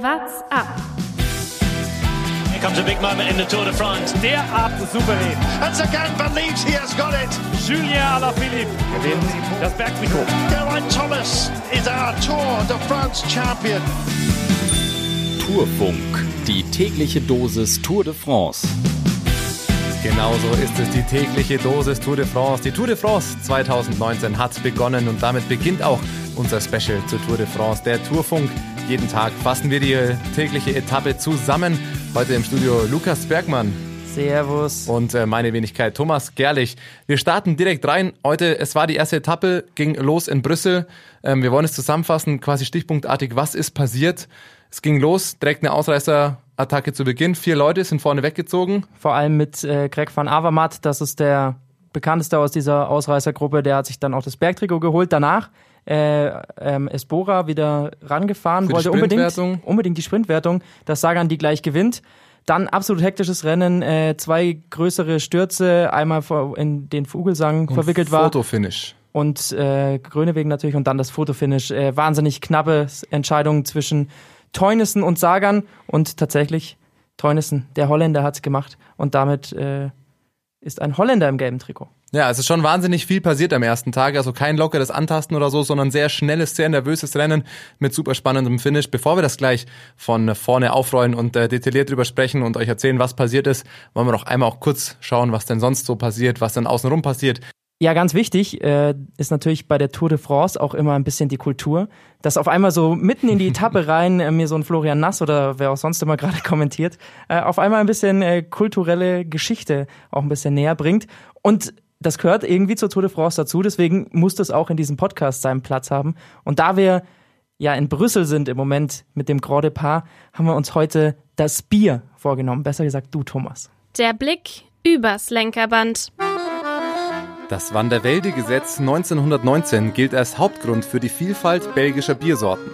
What's up? Here comes a big moment in the Tour de France. Derart souverän. And Sagan believes he has got it. Julien Alaphilippe gewinnt das Bergtrikot. Geraint Thomas is our Tour de France champion. Tourfunk, die tägliche Dosis Tour de France. Genauso ist es die tägliche Dosis Tour de France. Die Tour de France 2019 hat begonnen und damit beginnt auch unser Special zur Tour de France, der Tourfunk. Jeden Tag fassen wir die tägliche Etappe zusammen. Heute im Studio Lukas Bergmann. Servus. Und äh, meine Wenigkeit Thomas Gerlich. Wir starten direkt rein. Heute, es war die erste Etappe, ging los in Brüssel. Ähm, wir wollen es zusammenfassen, quasi stichpunktartig, was ist passiert. Es ging los, direkt eine Ausreißerattacke zu Beginn. Vier Leute sind vorne weggezogen. Vor allem mit äh, Greg van Avermaet, das ist der bekannteste aus dieser Ausreißergruppe, der hat sich dann auch das Bergtrikot geholt. Danach äh, ähm, Esbora wieder rangefahren, Für wollte unbedingt, unbedingt die Sprintwertung, dass Sagan die gleich gewinnt. Dann absolut hektisches Rennen, äh, zwei größere Stürze, einmal in den Vogelsang verwickelt war Fotofinish. und äh, Grönewegen natürlich und dann das Fotofinish. Äh, wahnsinnig knappe Entscheidung zwischen Teunissen und Sagan und tatsächlich Teunissen, der Holländer hat's gemacht und damit äh, ist ein Holländer im gelben Trikot. Ja, es ist schon wahnsinnig viel passiert am ersten Tag. Also kein lockeres Antasten oder so, sondern sehr schnelles, sehr nervöses Rennen mit super spannendem Finish. Bevor wir das gleich von vorne aufrollen und äh, detailliert drüber sprechen und euch erzählen, was passiert ist, wollen wir noch einmal auch kurz schauen, was denn sonst so passiert, was denn außenrum passiert. Ja, ganz wichtig äh, ist natürlich bei der Tour de France auch immer ein bisschen die Kultur, dass auf einmal so mitten in die Etappe rein äh, mir so ein Florian Nass oder wer auch sonst immer gerade kommentiert, äh, auf einmal ein bisschen äh, kulturelle Geschichte auch ein bisschen näher bringt. Und das gehört irgendwie zur Tour de France dazu, deswegen muss das auch in diesem Podcast seinen Platz haben. Und da wir ja in Brüssel sind im Moment mit dem Grand Depart, haben wir uns heute das Bier vorgenommen. Besser gesagt du, Thomas. Der Blick übers Lenkerband. Das Wanderwelde-Gesetz 1919 gilt als Hauptgrund für die Vielfalt belgischer Biersorten.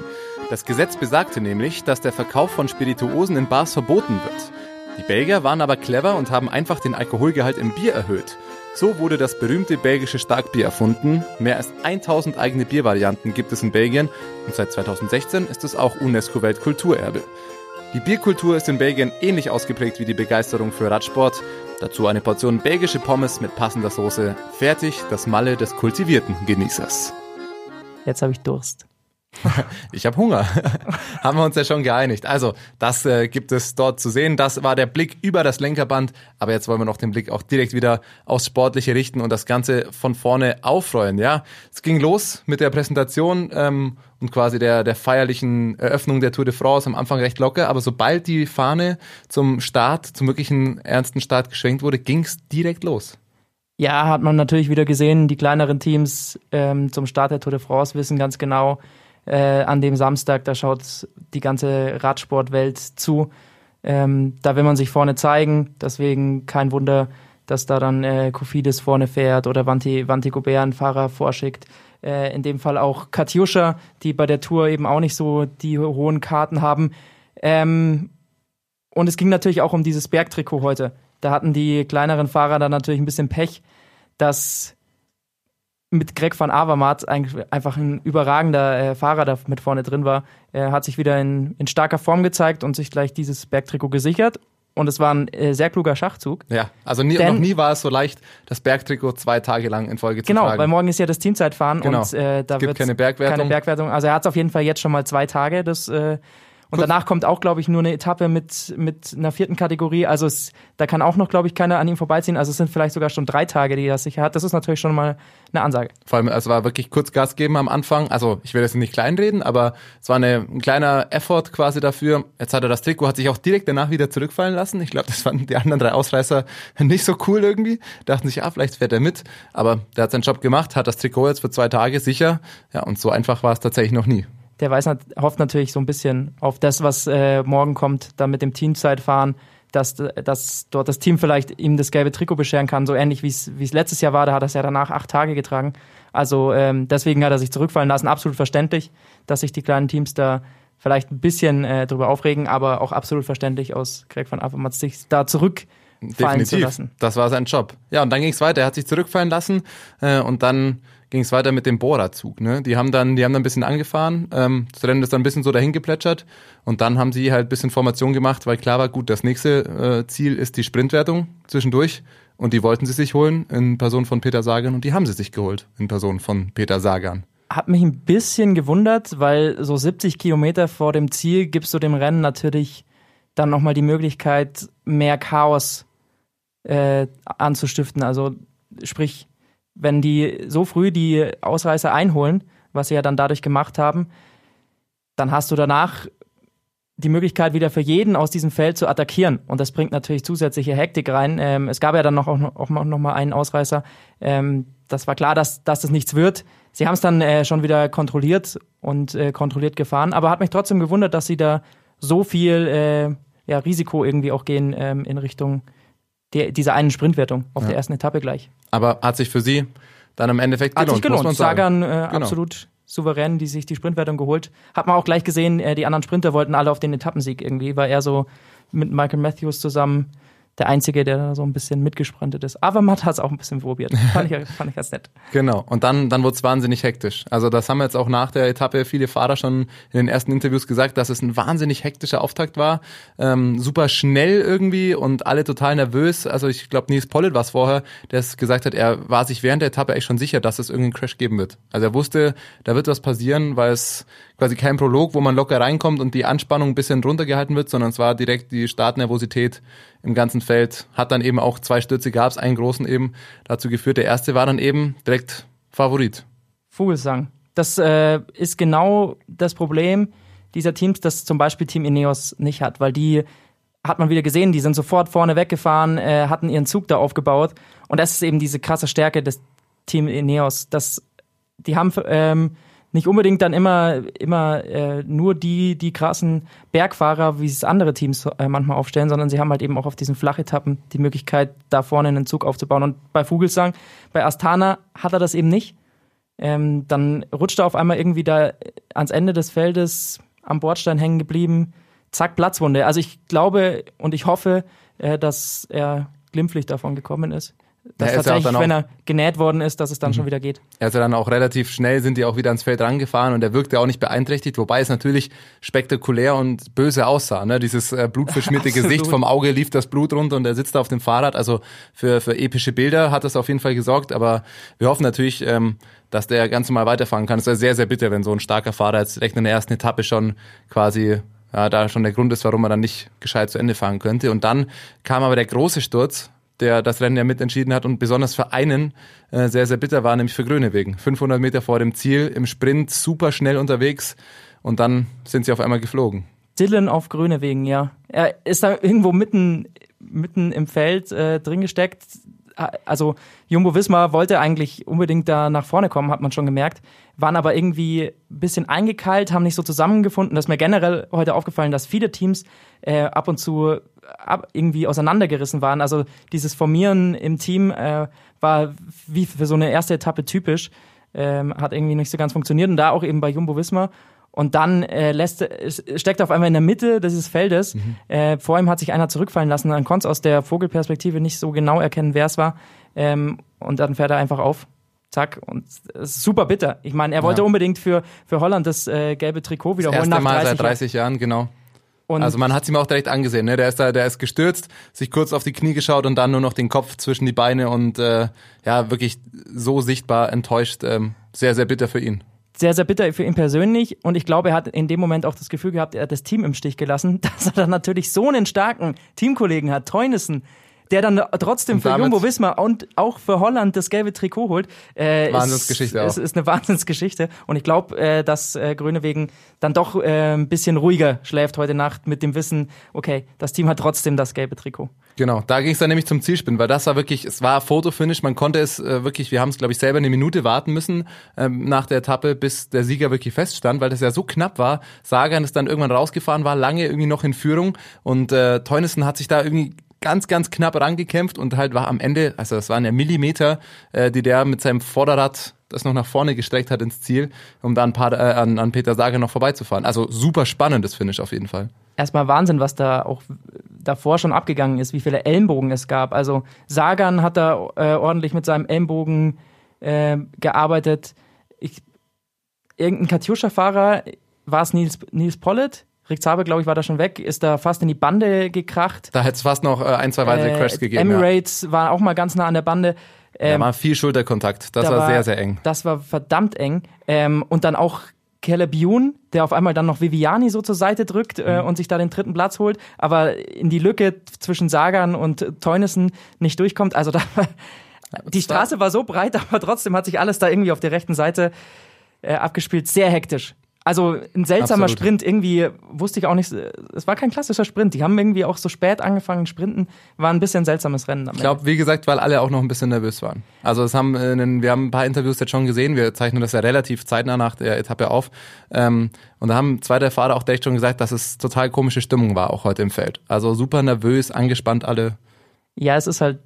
Das Gesetz besagte nämlich, dass der Verkauf von Spirituosen in Bars verboten wird. Die Belgier waren aber clever und haben einfach den Alkoholgehalt im Bier erhöht. So wurde das berühmte belgische Starkbier erfunden. Mehr als 1000 eigene Biervarianten gibt es in Belgien und seit 2016 ist es auch UNESCO-Weltkulturerbe. Die Bierkultur ist in Belgien ähnlich ausgeprägt wie die Begeisterung für Radsport. Dazu eine Portion belgische Pommes mit passender Soße. Fertig das Malle des kultivierten Genießers. Jetzt habe ich Durst. Ich habe Hunger. Haben wir uns ja schon geeinigt. Also, das äh, gibt es dort zu sehen. Das war der Blick über das Lenkerband. Aber jetzt wollen wir noch den Blick auch direkt wieder aufs Sportliche richten und das Ganze von vorne aufrollen. Ja, es ging los mit der Präsentation ähm, und quasi der, der feierlichen Eröffnung der Tour de France. Am Anfang recht locker, aber sobald die Fahne zum Start, zum wirklichen ernsten Start geschwenkt wurde, ging es direkt los. Ja, hat man natürlich wieder gesehen. Die kleineren Teams ähm, zum Start der Tour de France wissen ganz genau, äh, an dem Samstag, da schaut die ganze Radsportwelt zu. Ähm, da will man sich vorne zeigen. Deswegen kein Wunder, dass da dann äh, Kofidis vorne fährt oder Vanti, Vanti Gobert einen Fahrer vorschickt. Äh, in dem Fall auch Katjuscha, die bei der Tour eben auch nicht so die hohen Karten haben. Ähm, und es ging natürlich auch um dieses Bergtrikot heute. Da hatten die kleineren Fahrer dann natürlich ein bisschen Pech, dass mit Greg van Avermaet einfach ein überragender äh, Fahrer da mit vorne drin war. Er hat sich wieder in, in starker Form gezeigt und sich gleich dieses Bergtrikot gesichert. Und es war ein äh, sehr kluger Schachzug. Ja, also nie, Denn- noch nie war es so leicht, das Bergtrikot zwei Tage lang in Folge zu Genau, tragen. weil morgen ist ja das Teamzeitfahren Genau. und äh, da Es gibt wird keine Bergwertung. keine Bergwertung. Also er hat auf jeden Fall jetzt schon mal zwei Tage. Das, äh, und danach kommt auch, glaube ich, nur eine Etappe mit, mit einer vierten Kategorie. Also es, da kann auch noch, glaube ich, keiner an ihm vorbeiziehen. Also es sind vielleicht sogar schon drei Tage, die er sicher hat. Das ist natürlich schon mal eine Ansage. Vor allem, es war wirklich kurz Gas geben am Anfang. Also ich will das nicht kleinreden, aber es war eine, ein kleiner Effort quasi dafür. Jetzt hat er das Trikot, hat sich auch direkt danach wieder zurückfallen lassen. Ich glaube, das fanden die anderen drei Ausreißer nicht so cool irgendwie. Dachten sich, ja, vielleicht fährt er mit. Aber der hat seinen Job gemacht, hat das Trikot jetzt für zwei Tage sicher. Ja, und so einfach war es tatsächlich noch nie. Der weiß, hofft natürlich so ein bisschen auf das, was äh, morgen kommt, dann mit dem Teamzeitfahren, dass, dass dort das Team vielleicht ihm das gelbe Trikot bescheren kann, so ähnlich wie es letztes Jahr war, da hat er es ja danach acht Tage getragen. Also ähm, deswegen hat er sich zurückfallen lassen, absolut verständlich, dass sich die kleinen Teams da vielleicht ein bisschen äh, drüber aufregen, aber auch absolut verständlich aus Greg van Avermaet sich da zurückfallen zu Definitiv. lassen. Das war sein Job. Ja, und dann ging es weiter. Er hat sich zurückfallen lassen äh, und dann ging es weiter mit dem Bohrerzug. Ne? Die haben dann, die haben dann ein bisschen angefahren, ähm, das Rennen ist dann ein bisschen so dahin geplätschert und dann haben sie halt ein bisschen Formation gemacht, weil klar war, gut, das nächste äh, Ziel ist die Sprintwertung zwischendurch und die wollten sie sich holen in Person von Peter Sagan und die haben sie sich geholt in Person von Peter Sagan. Hat mich ein bisschen gewundert, weil so 70 Kilometer vor dem Ziel gibst du dem Rennen natürlich dann nochmal die Möglichkeit, mehr Chaos äh, anzustiften. Also sprich, wenn die so früh die Ausreißer einholen, was sie ja dann dadurch gemacht haben, dann hast du danach die Möglichkeit, wieder für jeden aus diesem Feld zu attackieren. Und das bringt natürlich zusätzliche Hektik rein. Ähm, es gab ja dann noch, auch, noch mal einen Ausreißer. Ähm, das war klar, dass, dass das nichts wird. Sie haben es dann äh, schon wieder kontrolliert und äh, kontrolliert gefahren. Aber hat mich trotzdem gewundert, dass sie da so viel äh, ja, Risiko irgendwie auch gehen ähm, in Richtung die, dieser einen Sprintwertung auf ja. der ersten Etappe gleich. Aber hat sich für Sie dann im Endeffekt gelohnt? Hat sich gelohnt. Muss. Sagan äh, genau. absolut souverän, die sich die Sprintwertung geholt. Hat man auch gleich gesehen, äh, die anderen Sprinter wollten alle auf den Etappensieg irgendwie, war er so mit Michael Matthews zusammen der Einzige, der da so ein bisschen mitgesprintet ist. Aber Matt hat es auch ein bisschen probiert. Fand ich, fand ich ganz nett. Genau. Und dann, dann wurde es wahnsinnig hektisch. Also das haben jetzt auch nach der Etappe viele Fahrer schon in den ersten Interviews gesagt, dass es ein wahnsinnig hektischer Auftakt war. Ähm, super schnell irgendwie und alle total nervös. Also ich glaube, Nils Pollitt war es vorher, der es gesagt hat, er war sich während der Etappe echt schon sicher, dass es irgendeinen Crash geben wird. Also er wusste, da wird was passieren, weil es quasi kein Prolog, wo man locker reinkommt und die Anspannung ein bisschen runtergehalten wird, sondern es war direkt die Startnervosität im ganzen Feld. Hat dann eben auch zwei Stürze gab's, einen großen eben dazu geführt. Der erste war dann eben direkt Favorit. Vogelsang. Das äh, ist genau das Problem dieser Teams, das zum Beispiel Team Ineos nicht hat, weil die hat man wieder gesehen, die sind sofort vorne weggefahren, äh, hatten ihren Zug da aufgebaut und das ist eben diese krasse Stärke des Team Ineos, dass die haben ähm, nicht unbedingt dann immer, immer äh, nur die, die krassen Bergfahrer, wie es andere Teams äh, manchmal aufstellen, sondern sie haben halt eben auch auf diesen Flachetappen die Möglichkeit, da vorne einen Zug aufzubauen. Und bei Vogelsang, bei Astana hat er das eben nicht. Ähm, dann rutscht er auf einmal irgendwie da ans Ende des Feldes am Bordstein hängen geblieben. Zack, Platzwunde. Also ich glaube und ich hoffe, äh, dass er glimpflich davon gekommen ist dass ja, tatsächlich, wenn er genäht worden ist, dass es dann mhm. schon wieder geht. Er ist ja dann auch relativ schnell, sind die auch wieder ans Feld rangefahren und er wirkte auch nicht beeinträchtigt, wobei es natürlich spektakulär und böse aussah. Ne? Dieses äh, blutverschmierte Gesicht, vom Auge lief das Blut runter und er sitzt da auf dem Fahrrad. Also für, für epische Bilder hat das auf jeden Fall gesorgt, aber wir hoffen natürlich, ähm, dass der ganz normal weiterfahren kann. Es ist sehr, sehr bitter, wenn so ein starker Fahrer jetzt direkt in der ersten Etappe schon quasi ja, da schon der Grund ist, warum er dann nicht gescheit zu Ende fahren könnte. Und dann kam aber der große Sturz der das Rennen ja mitentschieden hat und besonders für einen äh, sehr, sehr bitter war, nämlich für Grönewegen. 500 Meter vor dem Ziel, im Sprint super schnell unterwegs und dann sind sie auf einmal geflogen. Dylan auf Grönewegen, ja. Er ist da irgendwo mitten, mitten im Feld äh, drin gesteckt. Also Jumbo Wismar wollte eigentlich unbedingt da nach vorne kommen, hat man schon gemerkt, waren aber irgendwie ein bisschen eingekeilt, haben nicht so zusammengefunden. Das ist mir generell heute aufgefallen, dass viele Teams äh, ab und zu ab, irgendwie auseinandergerissen waren. Also dieses Formieren im Team äh, war wie für so eine erste Etappe typisch, ähm, hat irgendwie nicht so ganz funktioniert und da auch eben bei Jumbo Wismar. Und dann äh, lässt, steckt auf einmal in der Mitte dieses Feldes. Mhm. Äh, vor ihm hat sich einer zurückfallen lassen. Dann konnte es aus der Vogelperspektive nicht so genau erkennen, wer es war. Ähm, und dann fährt er einfach auf. Zack. Und es ist super bitter. Ich meine, er wollte ja. unbedingt für, für Holland das äh, gelbe Trikot wiederholen. Das erste Mal seit 30 Jahren, Jahren genau. Und also man hat es ihm auch direkt angesehen, ne? Der ist da, der ist gestürzt, sich kurz auf die Knie geschaut und dann nur noch den Kopf zwischen die Beine und äh, ja, wirklich so sichtbar enttäuscht. Ähm, sehr, sehr bitter für ihn. Sehr, sehr bitter für ihn persönlich. Und ich glaube, er hat in dem Moment auch das Gefühl gehabt, er hat das Team im Stich gelassen, dass er dann natürlich so einen starken Teamkollegen hat, Teunissen, der dann trotzdem für Jumbo Wismar und auch für Holland das gelbe Trikot holt. Äh, Wahnsinnsgeschichte ist, auch. Ist, ist eine Wahnsinnsgeschichte. Und ich glaube, äh, dass äh, Grönewegen dann doch äh, ein bisschen ruhiger schläft heute Nacht mit dem Wissen, okay, das Team hat trotzdem das gelbe Trikot. Genau, da ging es dann nämlich zum Zielspin, weil das war wirklich, es war Fotofinish, man konnte es äh, wirklich, wir haben es glaube ich selber eine Minute warten müssen ähm, nach der Etappe, bis der Sieger wirklich feststand, weil das ja so knapp war. Sagan ist dann irgendwann rausgefahren, war lange irgendwie noch in Führung und äh, Teunissen hat sich da irgendwie ganz, ganz knapp rangekämpft und halt war am Ende, also das waren ja Millimeter, äh, die der mit seinem Vorderrad das noch nach vorne gestreckt hat ins Ziel, um dann äh, an, an Peter Sager noch vorbeizufahren. Also super spannendes Finish auf jeden Fall. Erstmal Wahnsinn, was da auch davor schon abgegangen ist, wie viele Ellenbogen es gab. Also Sagan hat da äh, ordentlich mit seinem Ellenbogen äh, gearbeitet. Ich, irgendein Katjuscha-Fahrer, war es Nils, Nils Pollitt? Rick Zabel, glaube ich, war da schon weg, ist da fast in die Bande gekracht. Da hätte es fast noch äh, ein, zwei weitere Äh, Crashs gegeben. Emirates ja. war auch mal ganz nah an der Bande. Da Ähm, war viel Schulterkontakt. Das da war, sehr, sehr eng. Das war verdammt eng. Ähm, und dann auch Youn, der auf einmal dann noch Viviani so zur Seite drückt äh, Mhm. und sich da den dritten Platz holt, aber in die Lücke zwischen Sagan und Teunissen nicht durchkommt. Also da die Straße war so breit, aber trotzdem hat sich alles da irgendwie auf der rechten Seite äh, abgespielt. Sehr hektisch. Also ein seltsamer Absolut. Sprint, irgendwie wusste ich auch nicht, es war kein klassischer Sprint. Die haben irgendwie auch so spät angefangen sprinten, war ein bisschen seltsames Rennen. Ich glaube, wie gesagt, weil alle auch noch ein bisschen nervös waren. Also es haben, äh, wir haben ein paar Interviews jetzt schon gesehen. Wir zeichnen das ja relativ zeitnah nach der Etappe auf. Ähm, und da haben zwei der Fahrer auch echt schon gesagt, dass es total komische Stimmung war, auch heute im Feld. Also super nervös, angespannt alle. Ja, es ist halt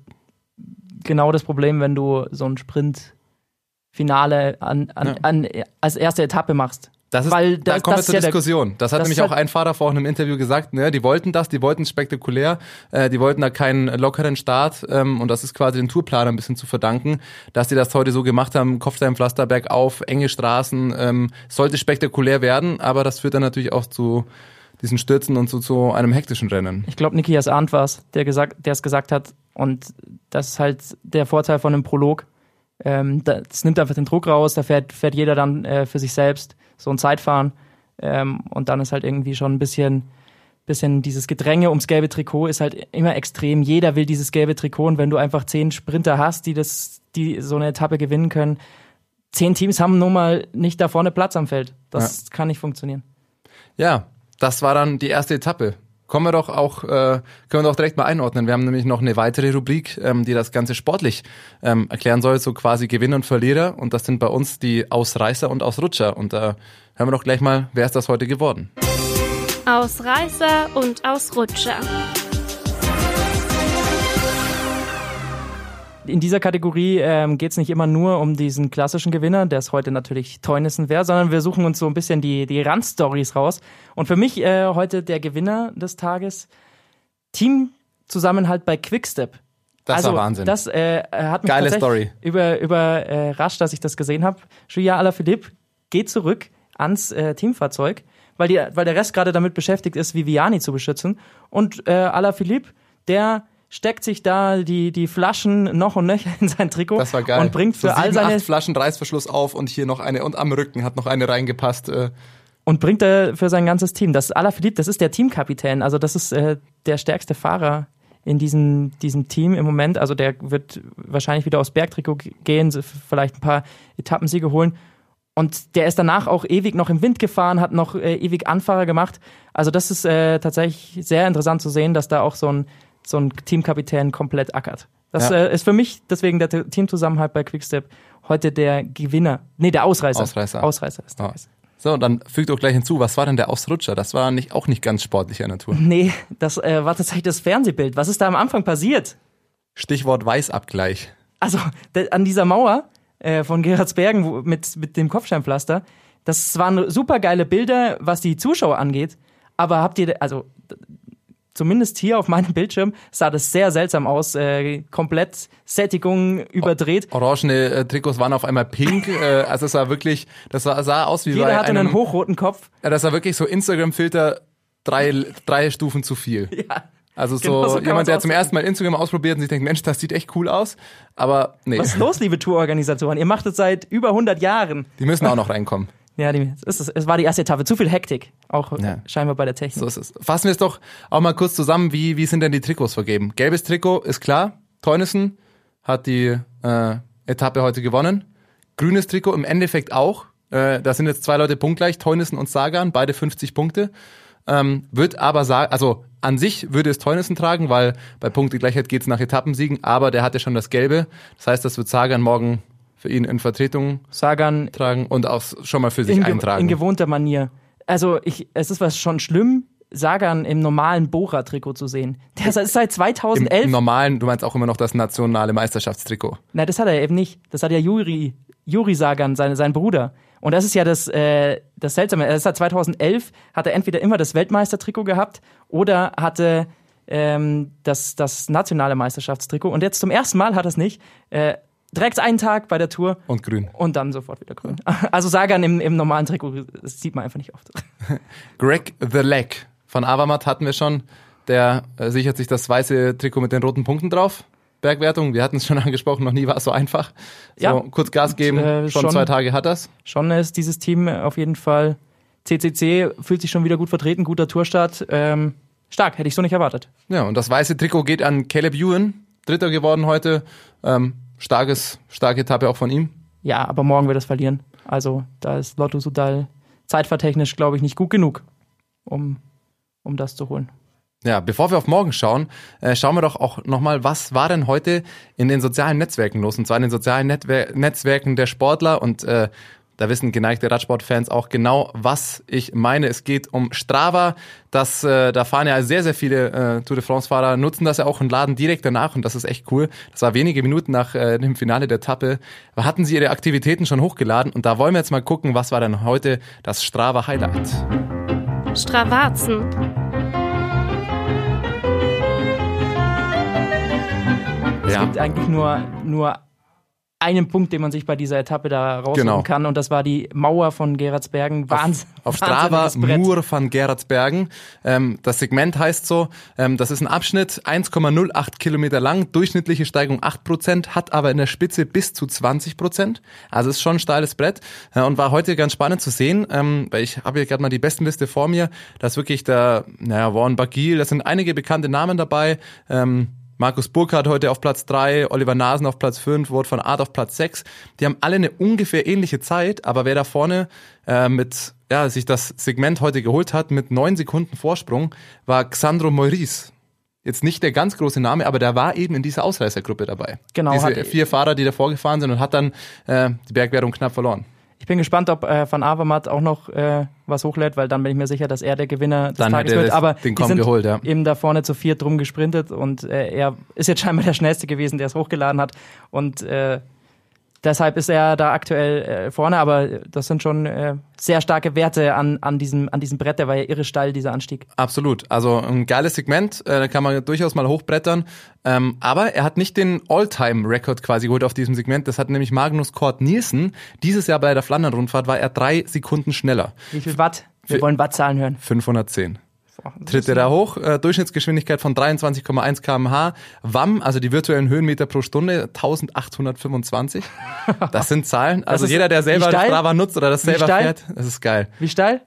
genau das Problem, wenn du so ein Sprint-Finale an, an, Ja. an, als erste Etappe machst. Das ist, Weil da das- kommen wir zur ja Diskussion. das hat das nämlich auch ein Fahrer vorhin im Interview gesagt, ne, die wollten das, die wollten es spektakulär, äh, die wollten da keinen lockeren Start ähm, und das ist quasi den Tourplaner ein bisschen zu verdanken, dass die das heute so gemacht haben, Kopfsteinpflaster bergauf, enge Straßen, ähm, sollte spektakulär werden, aber das führt dann natürlich auch zu diesen Stürzen und zu, zu einem hektischen Rennen. Ich glaube, Nikias Arndt war es, der gesagt, der es gesagt hat. Und das ist halt der Vorteil von einem Prolog. Ähm, das nimmt einfach den Druck raus, da fährt, fährt jeder dann äh, für sich selbst so ein Zeitfahren. Ähm, und dann ist halt irgendwie schon ein bisschen, bisschen dieses Gedränge ums gelbe Trikot ist halt immer extrem. Jeder will dieses gelbe Trikot und wenn du einfach zehn Sprinter hast, die das, die so eine Etappe gewinnen können, zehn Teams haben nun mal nicht da vorne Platz am Feld. Das kann nicht funktionieren. Ja, das war dann die erste Etappe. Kommen wir doch auch, äh, können wir doch direkt mal einordnen. Wir haben nämlich noch eine weitere Rubrik, ähm, die das Ganze sportlich ähm, erklären soll, so quasi Gewinner und Verlierer. Und das sind bei uns die Ausreißer und Ausrutscher. Und da hören wir doch gleich mal, wer ist das heute geworden? Ausreißer und Ausrutscher. In dieser Kategorie ähm, geht es nicht immer nur um diesen klassischen Gewinner, der es heute natürlich Teunissen wäre, sondern wir suchen uns so ein bisschen die, die Randstories raus. Und für mich äh, heute der Gewinner des Tages, Teamzusammenhalt bei Quickstep. Das also, war Wahnsinn. Das äh, hat mich Geile Story. über, überrascht, dass ich das gesehen habe. Julia Alaphilippe geht zurück ans äh, Teamfahrzeug, weil, die, weil der Rest gerade damit beschäftigt ist, Viviani zu beschützen. Und äh, Alaphilippe, der steckt sich da die, die Flaschen noch und nöcher in sein Trikot Das war geil. und bringt für so all sieben, seine acht Flaschen Reißverschluss auf und hier noch eine und am Rücken hat noch eine reingepasst. Äh, und bringt er für sein ganzes Team. Das Alaphilippe, das ist der Teamkapitän, also das ist äh, der stärkste Fahrer in diesem, diesem Team im Moment. Also der wird wahrscheinlich wieder aufs Bergtrikot gehen, vielleicht ein paar Etappensiege holen. Und der ist danach auch ewig noch im Wind gefahren, hat noch äh, ewig Anfahrer gemacht. Also das ist äh, tatsächlich sehr interessant zu sehen, dass da auch so ein, so ein Teamkapitän komplett ackert. Das Ja. äh, ist für mich deswegen der Teamzusammenhalt bei Quickstep heute der Gewinner. Nee, der Ausreißer. Ausreißer. Ausreißer ist der Ja. So, dann fügt auch gleich hinzu, was war denn der Ausrutscher? Das war nicht, auch nicht ganz sportlicher Natur. Nee, das äh, war tatsächlich das Fernsehbild. Was ist da am Anfang passiert? Stichwort Weißabgleich. Also an dieser Mauer äh, von Gerardsbergen wo, mit, mit dem Kopfsteinpflaster, das waren super geile Bilder, was die Zuschauer angeht. Aber habt ihr, also zumindest hier auf meinem Bildschirm sah das sehr seltsam aus. Äh, komplett Sättigung überdreht. Orangene äh, Trikots waren auf einmal pink. äh, also es war wirklich, das sah, sah aus wie Jeder bei hatte einem, einen hochroten Kopf. Ja, das war wirklich so Instagram-Filter drei, drei Stufen zu viel. Ja. Also so Genau so jemand, der zum ersten Mal Instagram ausprobiert und sich denkt, Mensch, das sieht echt cool aus. Aber nee, Was ist los, liebe Tourorganisatoren? Ihr macht es seit über 100 Jahren. die müssen auch noch reinkommen. Ja, die, es, ist, es war die erste Etappe. Zu viel Hektik. Auch Ja. scheinbar bei der Technik. So ist es. Fassen wir es doch auch mal kurz zusammen. Wie, wie sind denn die Trikots vergeben? Gelbes Trikot ist klar. Teunissen hat die äh, Etappe heute gewonnen. Grünes Trikot im Endeffekt auch. Äh, da sind jetzt zwei Leute punktgleich, Teunissen und Sagan, beide 50 Punkte. Ähm, wird aber sagen, also an sich würde es Teunissen tragen, weil bei Punktegleichheit geht es nach Etappensiegen, aber der hatte schon das Gelbe. Das heißt, das wird Sagan morgen für ihn in Vertretung Sagan tragen und auch schon mal für sich in, ge- eintragen. in gewohnter Manier. Also ich, es ist was schon schlimm, Sagan im normalen Bora-Trikot zu sehen. Der ist seit Im, 2011. Im normalen, du meinst auch immer noch das nationale Meisterschaftstrikot. Nein, das hat er eben nicht. Das hat ja Juri, Juri Sagan, seine, sein Bruder. Und das ist ja das, äh, das Seltsame. Er ist seit 2011, hat er entweder immer das Weltmeistertrikot gehabt oder hatte ähm, das, das nationale Meisterschaftstrikot. Und jetzt zum ersten Mal hat er es nicht. Äh, direkt einen Tag bei der Tour Und grün. und dann sofort wieder grün. Also Sagan im, im normalen Trikot, das sieht man einfach nicht oft. Greg the Leg von Avamat hatten wir schon. Der äh, sichert sich das weiße Trikot mit den roten Punkten drauf. Bergwertung, wir hatten es schon angesprochen, noch nie war es so einfach. So, Ja. kurz Gas geben, äh, schon, schon- zwei Tage hat das. Schon ist dieses Team auf jeden Fall. CCC fühlt sich schon wieder gut vertreten, guter Tourstart. Ähm, stark, hätte ich so nicht erwartet. Ja, und das weiße Trikot geht an Caleb Ewan, Dritter geworden heute. Ähm, starkes, starke Etappe auch von ihm. Ja, aber morgen wird es verlieren. Also da ist Lotto Sudal zeitvertechnisch, glaube ich, nicht gut genug, um, um das zu holen. Ja, bevor wir auf morgen schauen, äh, schauen wir doch auch nochmal, was war denn heute in den sozialen Netzwerken los? Und zwar in den sozialen Netwer Netzwerken der Sportler und äh, da wissen geneigte Radsportfans auch genau, was ich meine. Es geht um Strava. Das, äh, da fahren ja sehr, sehr viele äh, Tour de France-Fahrer, nutzen das ja auch und laden direkt danach und das ist echt cool. Das war wenige Minuten nach äh, dem Finale der Etappe. Da hatten sie ihre Aktivitäten schon hochgeladen und da wollen wir jetzt mal gucken, was war denn heute das Strava-Highlight. Stravazen. Es Ja. gibt eigentlich nur, nur einen Punkt, den man sich bei dieser Etappe da raussuchen Genau. kann und das war die Mauer von Gerardsbergen. Wahnsinn. Auf Strava wahnsinniges Brett. Mur van Gerardsbergen. Ähm, das Segment heißt so, ähm, das ist ein Abschnitt 1,08 Kilometer lang, durchschnittliche Steigung 8%, hat aber in der Spitze bis zu 20%. Also ist schon ein steiles Brett äh, und war heute ganz spannend zu sehen, ähm, weil ich habe hier gerade mal die Bestenliste vor mir. Da ist wirklich der, naja, Warren Bagil, da sind einige bekannte Namen dabei. Ähm, Markus Burkhardt heute auf Platz 3, Oliver Nasen auf Platz 5, Wort von Art auf Platz 6. Die haben alle eine ungefähr ähnliche Zeit, aber wer da vorne äh, mit ja, sich das Segment heute geholt hat mit neun Sekunden Vorsprung, war Xandro Moiris. Jetzt nicht der ganz große Name, aber der war eben in dieser Ausreißergruppe dabei. Genau, Diese vier Fahrer, die davor gefahren sind und hat dann äh, die Bergwertung knapp verloren. Ich bin gespannt, ob äh, Van Avermaet auch noch äh, was hochlädt, weil dann bin ich mir sicher, dass er der Gewinner des Dann Tages wird. Aber den die sind geholt, ja. eben da vorne zu viert drum gesprintet und äh, er ist jetzt scheinbar der Schnellste gewesen, der es hochgeladen hat. Und äh, deshalb ist er da aktuell äh, vorne, aber das sind schon äh, sehr starke Werte an, an, diesem, an diesem Brett. Der war ja irre steil, dieser Anstieg. Absolut. Also ein geiles Segment, äh, da kann man durchaus mal hochbrettern. Ähm, aber er hat nicht den All-Time-Record quasi geholt auf diesem Segment. Das hat nämlich Magnus Kort Nielsen. Dieses Jahr bei der Flandern-Rundfahrt war er drei Sekunden schneller. Wie viel Watt? Wir wollen Wattzahlen hören. 510. Tritt er da hoch, äh, Durchschnittsgeschwindigkeit von 23,1 km/h, WAM, also die virtuellen Höhenmeter pro Stunde, 1825. Das sind Zahlen. Also jeder, der selber? Strava nutzt oder das selber fährt, das ist geil. Wie steil?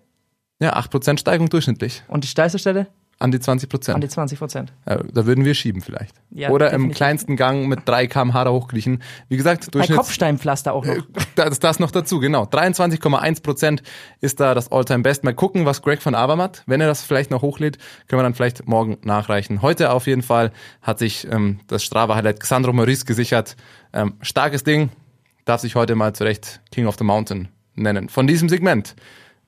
Ja, 8% Steigung durchschnittlich. Und die steilste Stelle? An die 20% An Prozent. die 20 Prozent. Ja, da würden wir schieben vielleicht. Ja, Oder im definitiv. kleinsten Gang mit 3 km/h da hochkriechen. Wie gesagt, Bei Durchschnitts... Kopfsteinpflaster auch noch. Das, das noch dazu, genau. 23,1 Prozent ist da das All-Time-Best. Mal gucken, was Greg von Avermaet, wenn er das vielleicht noch hochlädt, können wir dann vielleicht morgen nachreichen. Heute auf jeden Fall hat sich ähm, das Strava-Highlight Xandro Maurice gesichert. Ähm, starkes Ding, darf sich heute mal zurecht King of the Mountain nennen. Von diesem Segment.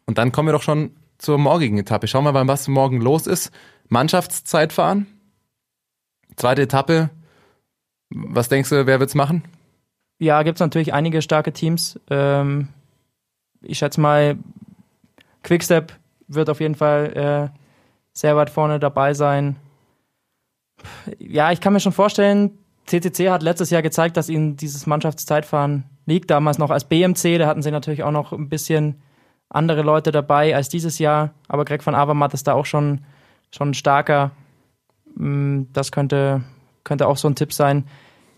Und dann kommen wir doch schon zur morgigen Etappe. Schauen wir mal, was morgen los ist. Mannschaftszeitfahren. Zweite Etappe. Was denkst du, wer wird's machen? Ja, gibt es natürlich einige starke Teams. Ähm, ich schätze mal, Quickstep wird auf jeden Fall äh, sehr weit vorne dabei sein. Ja, ich kann mir schon vorstellen, CCC hat letztes Jahr gezeigt, dass ihnen dieses Mannschaftszeitfahren liegt. Damals noch als BMC, da hatten sie natürlich auch noch ein bisschen andere Leute dabei als dieses Jahr. Aber Greg van Avermaet ist da auch schon, schon starker. Mm, Das könnte, könnte auch so ein Tipp sein.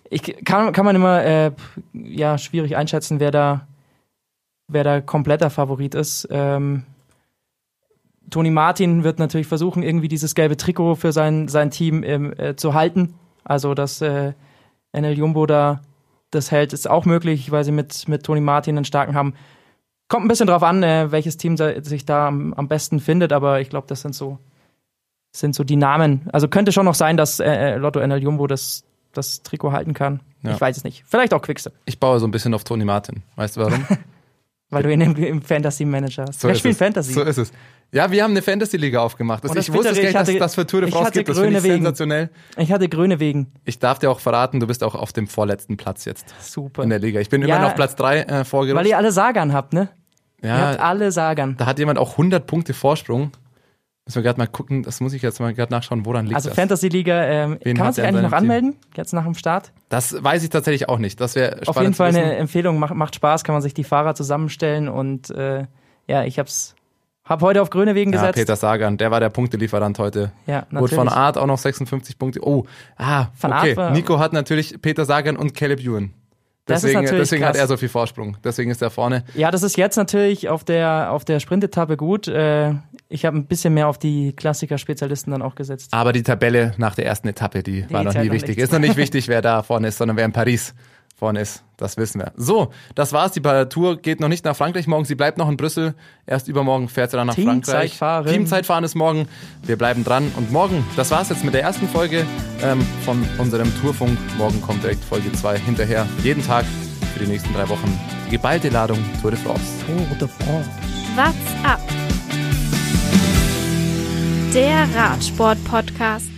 Ich kann, kann man immer äh, ja, schwierig einschätzen, wer da, wer da kompletter Favorit ist. Ähm, Toni Martin wird natürlich versuchen, irgendwie dieses gelbe Trikot für sein, sein Team ähm, äh, zu halten. Also, dass äh, NL Jumbo da das hält, ist auch möglich, weil sie mit, mit Toni Martin einen starken haben. Kommt ein bisschen drauf an, äh, welches Team sich da am, am besten findet, aber ich glaube, das sind so, sind so die Namen. Also könnte schon noch sein, dass äh, Lotto NL Jumbo das, das Trikot halten kann. Ja. Ich weiß es nicht. Vielleicht auch Quickstep, Ich baue so ein bisschen auf Toni Martin. Weißt du warum? weil du ihn im, Fantasy Manager hast. So Wer spielt. Fantasy? So ist es. Ja, wir haben eine Fantasy-Liga aufgemacht. Das, ich wusste gar ich nicht, dass das für Tour de France gibt. Das finde ich wegen. sensationell. Ich hatte Grüne wegen. Ich darf dir auch verraten, du bist auch auf dem vorletzten Platz jetzt Super. in der Liga. Ich bin Ja. immerhin auf Platz 3 äh, Weil vorgerutscht. ihr alle Sagan habt, ne? Ihr habt Ja, alle Sagan. da hat jemand auch 100 Punkte Vorsprung. Müssen wir gerade mal gucken, das muss ich jetzt mal gerade nachschauen, woran liegt Also das? Fantasy-Liga, ähm, Wen kann man sich eigentlich noch Team? anmelden? Jetzt nach dem Start? Das weiß ich tatsächlich auch nicht. Das wäre spannend Auf jeden Fall eine Empfehlung, macht, macht Spaß, kann man sich die Fahrer zusammenstellen und äh, ja, ich hab's hab heute auf grüne Wegen Ja, gesetzt. Peter Sagan, der war der Punktelieferant heute. Ja, Wurde von natürlich. Art auch noch 56 Punkte. Oh, ah, Van okay. Nico hat natürlich Peter Sagan und Caleb Ewan. Deswegen, deswegen hat krass. er so viel Vorsprung. Deswegen ist er vorne. Ja, das ist jetzt natürlich auf der auf der Sprintetappe gut. Äh, ich habe ein bisschen mehr auf die Klassiker-Spezialisten dann auch gesetzt. Aber die Tabelle nach der ersten Etappe, die, war noch nie wichtig. Ist noch nicht wichtig, wer da vorne ist, sondern wer in Paris vorne ist. Das wissen wir. So, das war's. Die Tour geht noch nicht nach Frankreich morgen. Sie bleibt noch in Brüssel. Erst übermorgen fährt sie dann nach Frankreich. Teamzeitfahren. Teamzeitfahren ist morgen. Wir bleiben dran. Und morgen, das war's jetzt mit der ersten Folge ähm, von unserem Tourfunk. Morgen kommt direkt Folge 2 hinterher. Jeden Tag für die nächsten drei Wochen. Die geballte Ladung Tour de France. Tour de France. What's up? Der Radsport-Podcast.